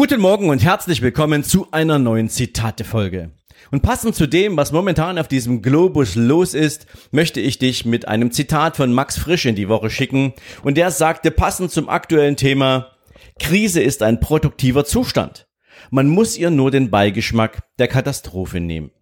Guten Morgen und herzlich willkommen zu einer neuen Zitate-Folge. Und passend zu dem, was momentan auf diesem Globus los ist, möchte ich dich mit einem Zitat von Max Frisch in die Woche schicken. Und der sagte passend zum aktuellen Thema, Krise ist ein produktiver Zustand. Man muss ihr nur den Beigeschmack der Katastrophe nehmen.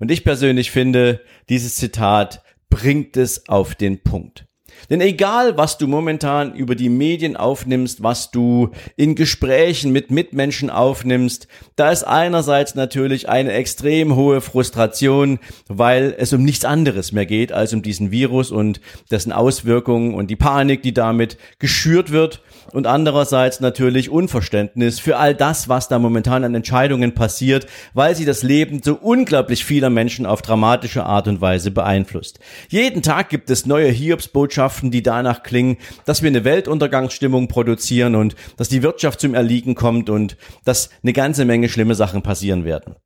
Und ich persönlich finde, dieses Zitat bringt es auf den Punkt. Denn egal, was du momentan über die Medien aufnimmst, was du in Gesprächen mit Mitmenschen aufnimmst, da ist einerseits natürlich eine extrem hohe Frustration, weil es um nichts anderes mehr geht als um diesen Virus und dessen Auswirkungen und die Panik, die damit geschürt wird und andererseits natürlich Unverständnis für all das, was da momentan an Entscheidungen passiert, weil sie das Leben so unglaublich vieler Menschen auf dramatische Art und Weise beeinflusst. Jeden Tag gibt es neue Hiobsbotschaften, die danach klingen, dass wir eine Weltuntergangsstimmung produzieren und dass die Wirtschaft zum Erliegen kommt und dass eine ganze Menge schlimme Sachen passieren werden.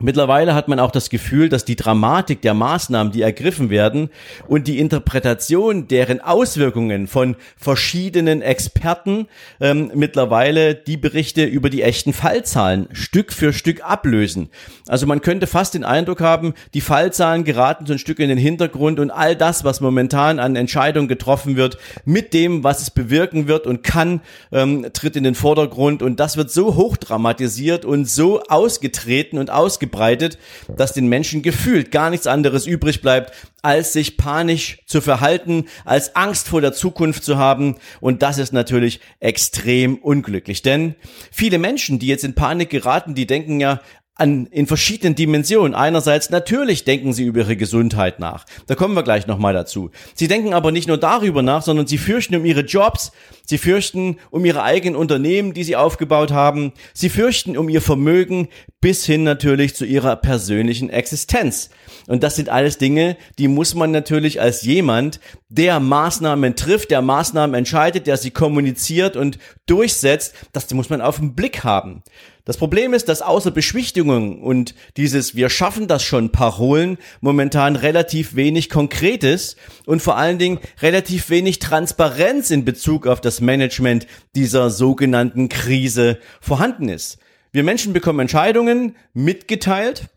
Mittlerweile hat man auch das Gefühl, dass die Dramatik der Maßnahmen, die ergriffen werden und die Interpretation deren Auswirkungen von verschiedenen Experten ähm, mittlerweile die Berichte über die echten Fallzahlen Stück für Stück ablösen. Also man könnte fast den Eindruck haben, die Fallzahlen geraten so ein Stück in den Hintergrund und all das, was momentan an Entscheidungen getroffen wird, mit dem, was es bewirken wird und kann, ähm, tritt in den Vordergrund und das wird so hoch dramatisiert und so ausgetreten und ausgetreten ausgebreitet, dass den Menschen gefühlt gar nichts anderes übrig bleibt, als sich panisch zu verhalten, als Angst vor der Zukunft zu haben. Und das ist natürlich extrem unglücklich. Denn viele Menschen, die jetzt in Panik geraten, die denken ja, an, in verschiedenen Dimensionen. Einerseits natürlich denken sie über ihre Gesundheit nach. Da kommen wir gleich nochmal dazu. Sie denken aber nicht nur darüber nach, sondern sie fürchten um ihre Jobs, sie fürchten um ihre eigenen Unternehmen, die sie aufgebaut haben, sie fürchten um ihr Vermögen bis hin natürlich zu ihrer persönlichen Existenz. Und das sind alles Dinge, die muss man natürlich als jemand, der Maßnahmen trifft, der Maßnahmen entscheidet, der sie kommuniziert und durchsetzt, das muss man auf den Blick haben. Das Problem ist, dass außer Beschwichtigungen und dieses Wir schaffen das schon Parolen momentan relativ wenig Konkretes und vor allen Dingen relativ wenig Transparenz in Bezug auf das Management dieser sogenannten Krise vorhanden ist. Wir Menschen bekommen Entscheidungen mitgeteilt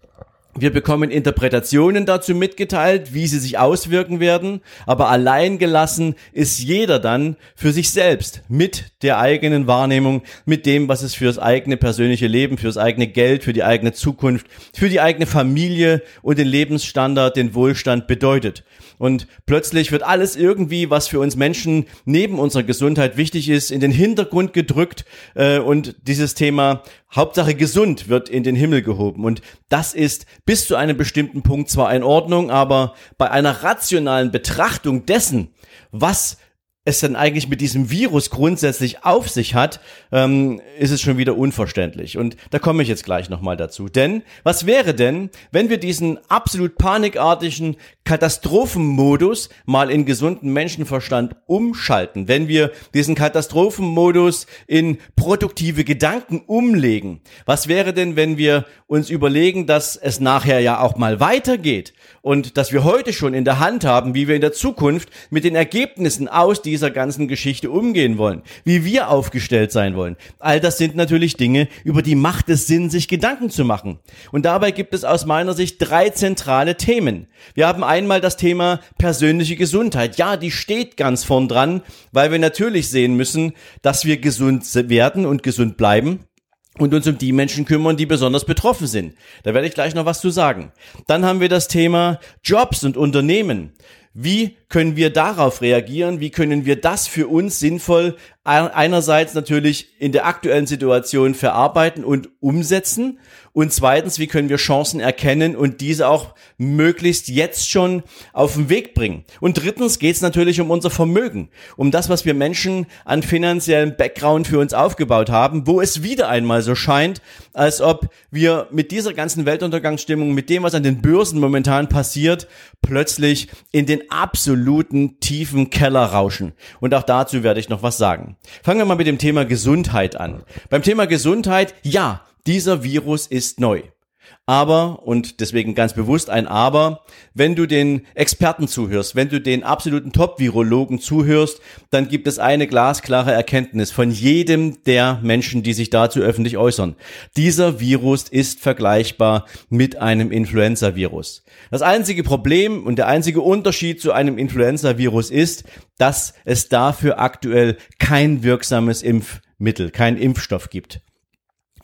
wir bekommen Interpretationen dazu mitgeteilt, wie sie sich auswirken werden, aber allein gelassen ist jeder dann für sich selbst mit der eigenen Wahrnehmung, mit dem, was es für das eigene persönliche Leben, für das eigene Geld, für die eigene Zukunft, für die eigene Familie und den Lebensstandard, den Wohlstand bedeutet. Und plötzlich wird alles irgendwie, was für uns Menschen neben unserer Gesundheit wichtig ist, in den Hintergrund gedrückt äh, und dieses Thema Hauptsache gesund wird in den Himmel gehoben. Und das ist bis zu einem bestimmten Punkt zwar in Ordnung, aber bei einer rationalen Betrachtung dessen, was es denn eigentlich mit diesem Virus grundsätzlich auf sich hat, ähm, ist es schon wieder unverständlich. Und da komme ich jetzt gleich nochmal dazu. Denn was wäre denn, wenn wir diesen absolut panikartigen Katastrophenmodus mal in gesunden Menschenverstand umschalten? Wenn wir diesen Katastrophenmodus in produktive Gedanken umlegen? Was wäre denn, wenn wir uns überlegen, dass es nachher ja auch mal weitergeht und dass wir heute schon in der Hand haben, wie wir in der Zukunft mit den Ergebnissen aus dieser ganzen Geschichte umgehen wollen, wie wir aufgestellt sein wollen. All das sind natürlich Dinge, über die macht es Sinn, sich Gedanken zu machen. Und dabei gibt es aus meiner Sicht drei zentrale Themen. Wir haben einmal das Thema persönliche Gesundheit. Ja, die steht ganz vorn dran, weil wir natürlich sehen müssen, dass wir gesund werden und gesund bleiben und uns um die Menschen kümmern, die besonders betroffen sind. Da werde ich gleich noch was zu sagen. Dann haben wir das Thema Jobs und Unternehmen. Wie können wir darauf reagieren? Wie können wir das für uns sinnvoll einerseits natürlich in der aktuellen Situation verarbeiten und umsetzen und zweitens, wie können wir Chancen erkennen und diese auch möglichst jetzt schon auf den Weg bringen. Und drittens geht es natürlich um unser Vermögen, um das, was wir Menschen an finanziellem Background für uns aufgebaut haben, wo es wieder einmal so scheint, als ob wir mit dieser ganzen Weltuntergangsstimmung, mit dem, was an den Börsen momentan passiert, plötzlich in den absoluten tiefen Keller rauschen. Und auch dazu werde ich noch was sagen. Fangen wir mal mit dem Thema Gesundheit an. Beim Thema Gesundheit, ja, dieser Virus ist neu. Aber, und deswegen ganz bewusst ein Aber, wenn du den Experten zuhörst, wenn du den absoluten Top-Virologen zuhörst, dann gibt es eine glasklare Erkenntnis von jedem der Menschen, die sich dazu öffentlich äußern. Dieser Virus ist vergleichbar mit einem Influenza-Virus. Das einzige Problem und der einzige Unterschied zu einem Influenza-Virus ist, dass es dafür aktuell kein wirksames Impfmittel, kein Impfstoff gibt.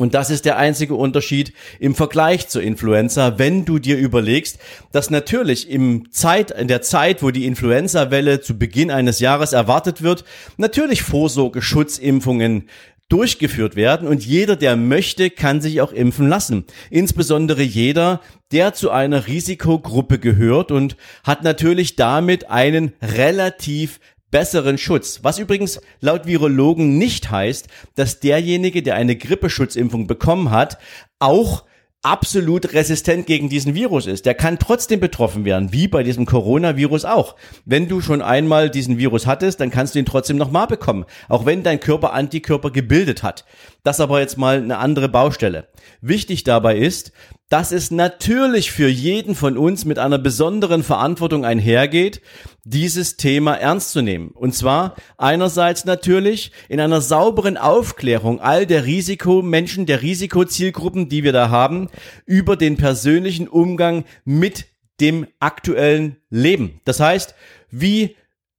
Und das ist der einzige Unterschied im Vergleich zur Influenza, wenn du dir überlegst, dass natürlich im Zeit, in der Zeit, wo die Influenza-Welle zu Beginn eines Jahres erwartet wird, natürlich Vorsorgeschutzimpfungen durchgeführt werden und jeder, der möchte, kann sich auch impfen lassen. Insbesondere jeder, der zu einer Risikogruppe gehört und hat natürlich damit einen relativ besseren Schutz. Was übrigens laut Virologen nicht heißt, dass derjenige, der eine Grippeschutzimpfung bekommen hat, auch absolut resistent gegen diesen Virus ist. Der kann trotzdem betroffen werden, wie bei diesem Coronavirus auch. Wenn du schon einmal diesen Virus hattest, dann kannst du ihn trotzdem nochmal bekommen, auch wenn dein Körper Antikörper gebildet hat. Das aber jetzt mal eine andere Baustelle. Wichtig dabei ist, dass es natürlich für jeden von uns mit einer besonderen Verantwortung einhergeht, dieses Thema ernst zu nehmen. Und zwar einerseits natürlich in einer sauberen Aufklärung all der Risikomenschen, der Risikozielgruppen, die wir da haben, über den persönlichen Umgang mit dem aktuellen Leben. Das heißt, wie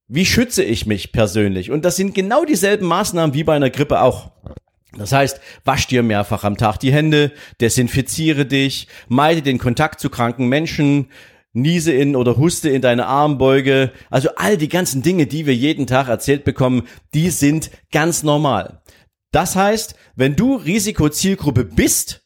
wie schütze ich mich persönlich? Und das sind genau dieselben Maßnahmen wie bei einer Grippe auch. Das heißt, wasch dir mehrfach am Tag die Hände, desinfiziere dich, meide den Kontakt zu kranken Menschen, niese in oder huste in deine Armbeuge. Also all die ganzen Dinge, die wir jeden Tag erzählt bekommen, die sind ganz normal. Das heißt, wenn du Risikozielgruppe bist,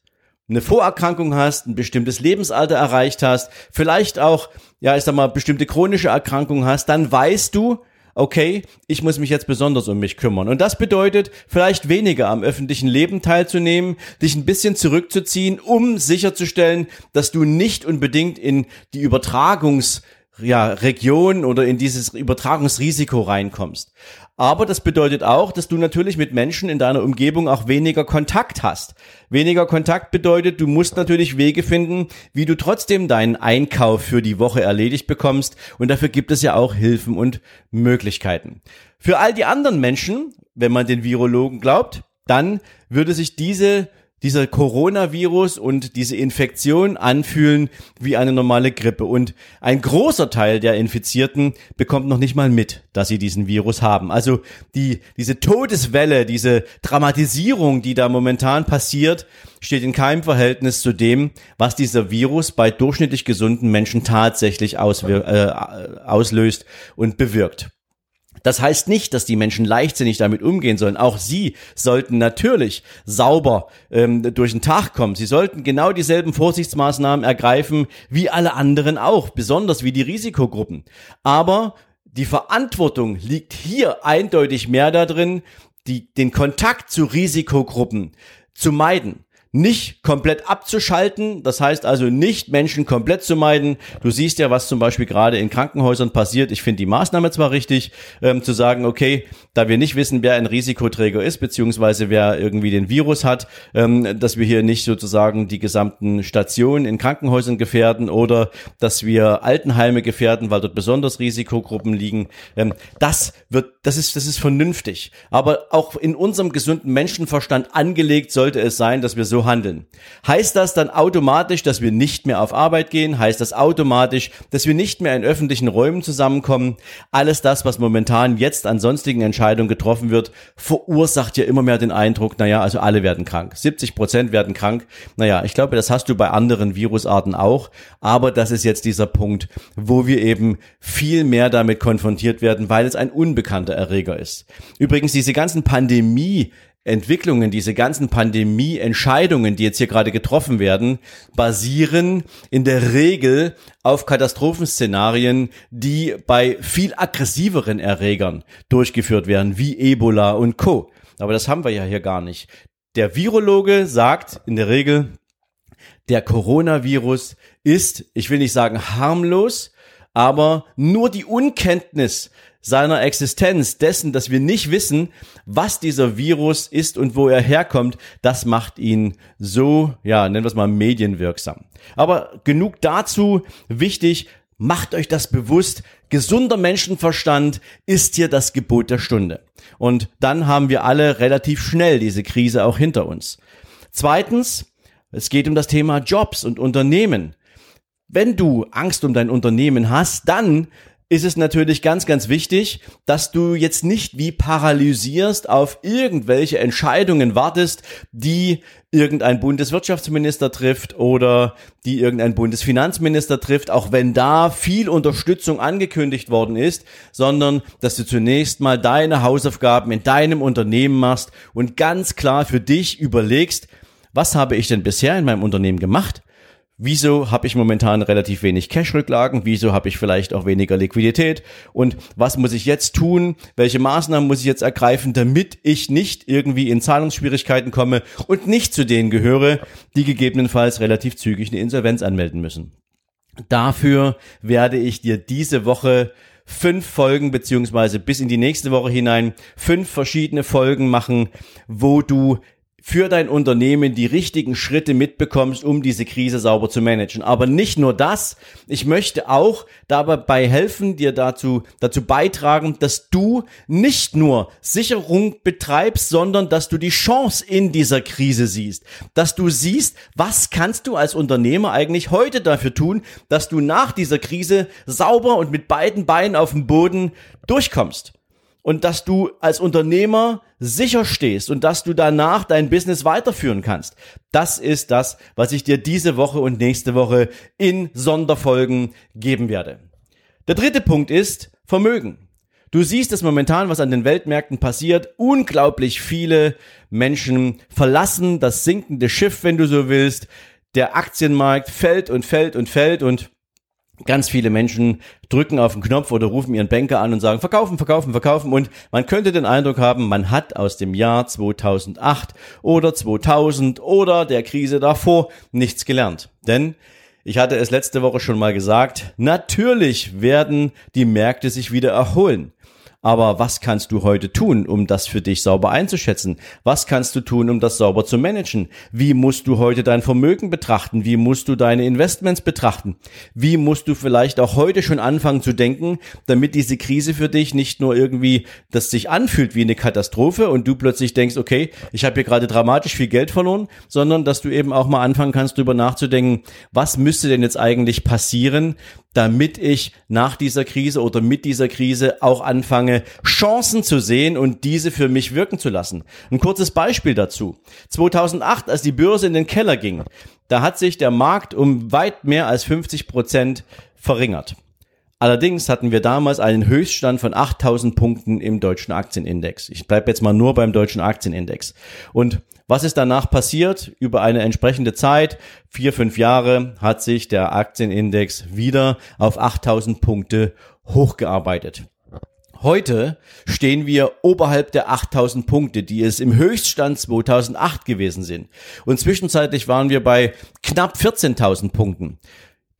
eine Vorerkrankung hast, ein bestimmtes Lebensalter erreicht hast, vielleicht auch, ja, ich sag mal, bestimmte chronische Erkrankungen hast, dann weißt du, okay, ich muss mich jetzt besonders um mich kümmern. Und das bedeutet, vielleicht weniger am öffentlichen Leben teilzunehmen, dich ein bisschen zurückzuziehen, um sicherzustellen, dass du nicht unbedingt in die Übertragungs ja, Region oder in dieses Übertragungsrisiko reinkommst. Aber das bedeutet auch, dass du natürlich mit Menschen in deiner Umgebung auch weniger Kontakt hast. Weniger Kontakt bedeutet, du musst natürlich Wege finden, wie du trotzdem deinen Einkauf für die Woche erledigt bekommst. Und dafür gibt es ja auch Hilfen und Möglichkeiten. Für all die anderen Menschen, wenn man den Virologen glaubt, dann würde sich diese dieser Coronavirus und diese Infektion anfühlen wie eine normale Grippe. Und ein großer Teil der Infizierten bekommt noch nicht mal mit, dass sie diesen Virus haben. Also die, diese Todeswelle, diese Dramatisierung, die da momentan passiert, steht in keinem Verhältnis zu dem, was dieser Virus bei durchschnittlich gesunden Menschen tatsächlich äh, auslöst und bewirkt. Das heißt nicht, dass die Menschen leichtsinnig damit umgehen sollen. Auch sie sollten natürlich sauber ähm, durch den Tag kommen. Sie sollten genau dieselben Vorsichtsmaßnahmen ergreifen wie alle anderen auch, besonders wie die Risikogruppen. Aber die Verantwortung liegt hier eindeutig mehr darin, die, den Kontakt zu Risikogruppen zu meiden nicht komplett abzuschalten, das heißt also nicht Menschen komplett zu meiden. Du siehst ja, was zum Beispiel gerade in Krankenhäusern passiert. Ich finde die Maßnahme zwar richtig, ähm, zu sagen, okay, da wir nicht wissen, wer ein Risikoträger ist, beziehungsweise wer irgendwie den Virus hat, ähm, dass wir hier nicht sozusagen die gesamten Stationen in Krankenhäusern gefährden oder dass wir Altenheime gefährden, weil dort besonders Risikogruppen liegen. Ähm, das wird das ist, das ist vernünftig. Aber auch in unserem gesunden Menschenverstand angelegt sollte es sein, dass wir so handeln. Heißt das dann automatisch, dass wir nicht mehr auf Arbeit gehen? Heißt das automatisch, dass wir nicht mehr in öffentlichen Räumen zusammenkommen? Alles das, was momentan jetzt an sonstigen Entscheidungen getroffen wird, verursacht ja immer mehr den Eindruck, naja, also alle werden krank. 70 Prozent werden krank. Naja, ich glaube, das hast du bei anderen Virusarten auch. Aber das ist jetzt dieser Punkt, wo wir eben viel mehr damit konfrontiert werden, weil es ein unbekannter Erreger ist. Übrigens, diese ganzen Pandemie Entwicklungen, diese ganzen Pandemie-Entscheidungen, die jetzt hier gerade getroffen werden, basieren in der Regel auf Katastrophenszenarien, die bei viel aggressiveren Erregern durchgeführt werden, wie Ebola und Co. Aber das haben wir ja hier gar nicht. Der Virologe sagt in der Regel, der Coronavirus ist, ich will nicht sagen harmlos, aber nur die Unkenntnis seiner Existenz, dessen, dass wir nicht wissen, was dieser Virus ist und wo er herkommt, das macht ihn so, ja, nennen wir es mal medienwirksam. Aber genug dazu, wichtig, macht euch das bewusst, gesunder Menschenverstand ist hier das Gebot der Stunde. Und dann haben wir alle relativ schnell diese Krise auch hinter uns. Zweitens, es geht um das Thema Jobs und Unternehmen. Wenn du Angst um dein Unternehmen hast, dann ist es natürlich ganz, ganz wichtig, dass du jetzt nicht wie paralysierst auf irgendwelche Entscheidungen wartest, die irgendein Bundeswirtschaftsminister trifft oder die irgendein Bundesfinanzminister trifft, auch wenn da viel Unterstützung angekündigt worden ist, sondern dass du zunächst mal deine Hausaufgaben in deinem Unternehmen machst und ganz klar für dich überlegst, was habe ich denn bisher in meinem Unternehmen gemacht? Wieso habe ich momentan relativ wenig Cash-Rücklagen? Wieso habe ich vielleicht auch weniger Liquidität? Und was muss ich jetzt tun? Welche Maßnahmen muss ich jetzt ergreifen, damit ich nicht irgendwie in Zahlungsschwierigkeiten komme und nicht zu denen gehöre, die gegebenenfalls relativ zügig eine Insolvenz anmelden müssen? Dafür werde ich dir diese Woche fünf Folgen beziehungsweise bis in die nächste Woche hinein fünf verschiedene Folgen machen, wo du für dein Unternehmen die richtigen Schritte mitbekommst, um diese Krise sauber zu managen. Aber nicht nur das, ich möchte auch dabei helfen, dir dazu, dazu beitragen, dass du nicht nur Sicherung betreibst, sondern dass du die Chance in dieser Krise siehst. Dass du siehst, was kannst du als Unternehmer eigentlich heute dafür tun, dass du nach dieser Krise sauber und mit beiden Beinen auf dem Boden durchkommst und dass du als Unternehmer sicher stehst und dass du danach dein Business weiterführen kannst. Das ist das, was ich dir diese Woche und nächste Woche in Sonderfolgen geben werde. Der dritte Punkt ist Vermögen. Du siehst es momentan, was an den Weltmärkten passiert. Unglaublich viele Menschen verlassen das sinkende Schiff, wenn du so willst. Der Aktienmarkt fällt und fällt und fällt und Ganz viele Menschen drücken auf den Knopf oder rufen ihren Banker an und sagen, verkaufen, verkaufen, verkaufen. Und man könnte den Eindruck haben, man hat aus dem Jahr 2008 oder 2000 oder der Krise davor nichts gelernt. Denn ich hatte es letzte Woche schon mal gesagt, natürlich werden die Märkte sich wieder erholen. Aber was kannst du heute tun, um das für dich sauber einzuschätzen? Was kannst du tun, um das sauber zu managen? Wie musst du heute dein Vermögen betrachten? Wie musst du deine Investments betrachten? Wie musst du vielleicht auch heute schon anfangen zu denken, damit diese Krise für dich nicht nur irgendwie das sich anfühlt wie eine Katastrophe und du plötzlich denkst, okay, ich habe hier gerade dramatisch viel Geld verloren, sondern dass du eben auch mal anfangen kannst, darüber nachzudenken, was müsste denn jetzt eigentlich passieren, damit ich nach dieser Krise oder mit dieser Krise auch anfange, Chancen zu sehen und diese für mich wirken zu lassen. Ein kurzes Beispiel dazu. 2008, als die Börse in den Keller ging, da hat sich der Markt um weit mehr als 50 Prozent verringert. Allerdings hatten wir damals einen Höchststand von 8000 Punkten im deutschen Aktienindex. Ich bleibe jetzt mal nur beim deutschen Aktienindex. Und was ist danach passiert? Über eine entsprechende Zeit, vier, fünf Jahre, hat sich der Aktienindex wieder auf 8000 Punkte hochgearbeitet. Heute stehen wir oberhalb der 8000 Punkte, die es im Höchststand 2008 gewesen sind. Und zwischenzeitlich waren wir bei knapp 14.000 Punkten.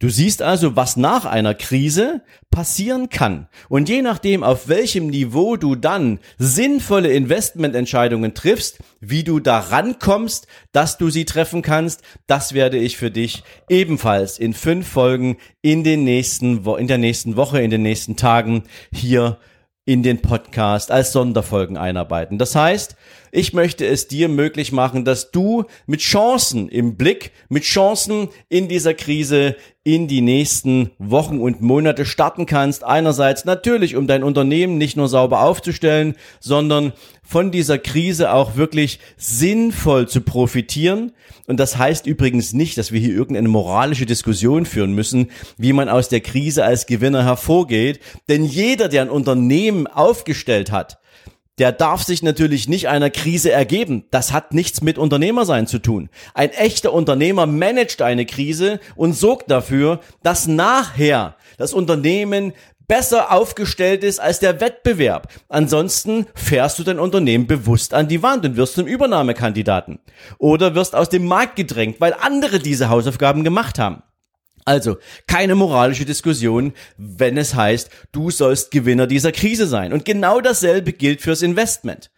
Du siehst also, was nach einer Krise passieren kann. Und je nachdem, auf welchem Niveau du dann sinnvolle Investmententscheidungen triffst, wie du daran kommst, dass du sie treffen kannst, das werde ich für dich ebenfalls in fünf Folgen in den nächsten, in der nächsten Woche, in den nächsten Tagen hier in den Podcast als Sonderfolgen einarbeiten. Das heißt, ich möchte es dir möglich machen, dass du mit Chancen im Blick, mit Chancen in dieser Krise in die nächsten Wochen und Monate starten kannst. Einerseits natürlich, um dein Unternehmen nicht nur sauber aufzustellen, sondern von dieser Krise auch wirklich sinnvoll zu profitieren. Und das heißt übrigens nicht, dass wir hier irgendeine moralische Diskussion führen müssen, wie man aus der Krise als Gewinner hervorgeht. Denn jeder, der ein Unternehmen aufgestellt hat, der darf sich natürlich nicht einer Krise ergeben. Das hat nichts mit Unternehmersein zu tun. Ein echter Unternehmer managt eine Krise und sorgt dafür, dass nachher das Unternehmen besser aufgestellt ist als der Wettbewerb. Ansonsten fährst du dein Unternehmen bewusst an die Wand und wirst zum Übernahmekandidaten. Oder wirst aus dem Markt gedrängt, weil andere diese Hausaufgaben gemacht haben. Also keine moralische Diskussion, wenn es heißt, du sollst Gewinner dieser Krise sein. Und genau dasselbe gilt fürs Investment.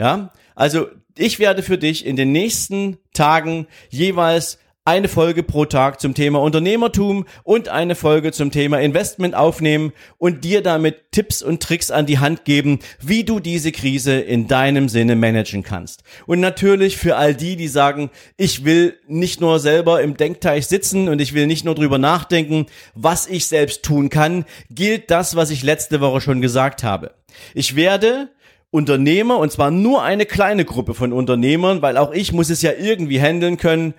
Ja, also ich werde für dich in den nächsten Tagen jeweils eine Folge pro Tag zum Thema Unternehmertum und eine Folge zum Thema Investment aufnehmen und dir damit Tipps und Tricks an die Hand geben, wie du diese Krise in deinem Sinne managen kannst. Und natürlich für all die, die sagen, ich will nicht nur selber im Denkteich sitzen und ich will nicht nur drüber nachdenken, was ich selbst tun kann, gilt das, was ich letzte Woche schon gesagt habe. Ich werde Unternehmer, und zwar nur eine kleine Gruppe von Unternehmern, weil auch ich muss es ja irgendwie handeln können,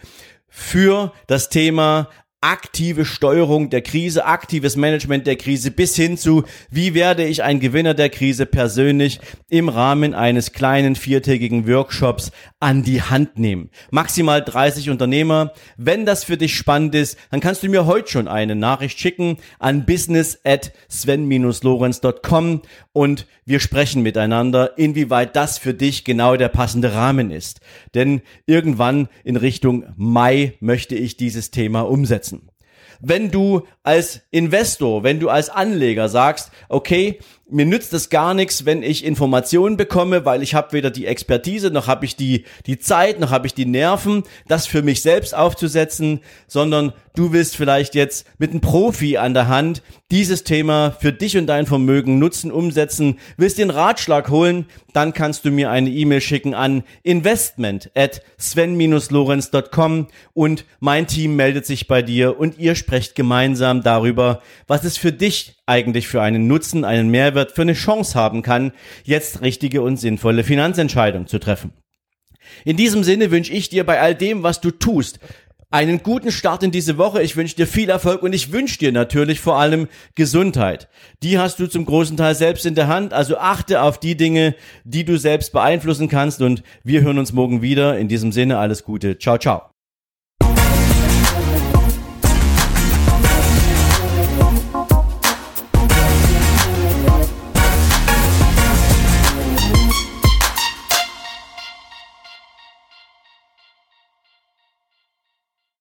für das Thema aktive Steuerung der Krise, aktives Management der Krise bis hin zu, wie werde ich ein Gewinner der Krise persönlich im Rahmen eines kleinen viertägigen Workshops an die Hand nehmen. Maximal 30 Unternehmer. Wenn das für dich spannend ist, dann kannst du mir heute schon eine Nachricht schicken an business at sven-lorenz.com und wir sprechen miteinander, inwieweit das für dich genau der passende Rahmen ist. Denn irgendwann in Richtung Mai möchte ich dieses Thema umsetzen wenn du als Investor, wenn du als Anleger sagst, okay, mir nützt es gar nichts, wenn ich Informationen bekomme, weil ich habe weder die Expertise, noch habe ich die, die Zeit, noch habe ich die Nerven, das für mich selbst aufzusetzen, sondern du willst vielleicht jetzt mit einem Profi an der Hand dieses Thema für dich und dein Vermögen nutzen, umsetzen, willst den Ratschlag holen, dann kannst du mir eine E-Mail schicken an investment at sven-lorenz.com und mein Team meldet sich bei dir und ihr sprecht gemeinsam darüber, was es für dich eigentlich für einen Nutzen, einen Mehrwert, für eine Chance haben kann, jetzt richtige und sinnvolle Finanzentscheidungen zu treffen. In diesem Sinne wünsche ich dir bei all dem, was du tust, einen guten Start in diese Woche. Ich wünsche dir viel Erfolg und ich wünsche dir natürlich vor allem Gesundheit. Die hast du zum großen Teil selbst in der Hand. Also achte auf die Dinge, die du selbst beeinflussen kannst und wir hören uns morgen wieder. In diesem Sinne alles Gute. Ciao, ciao.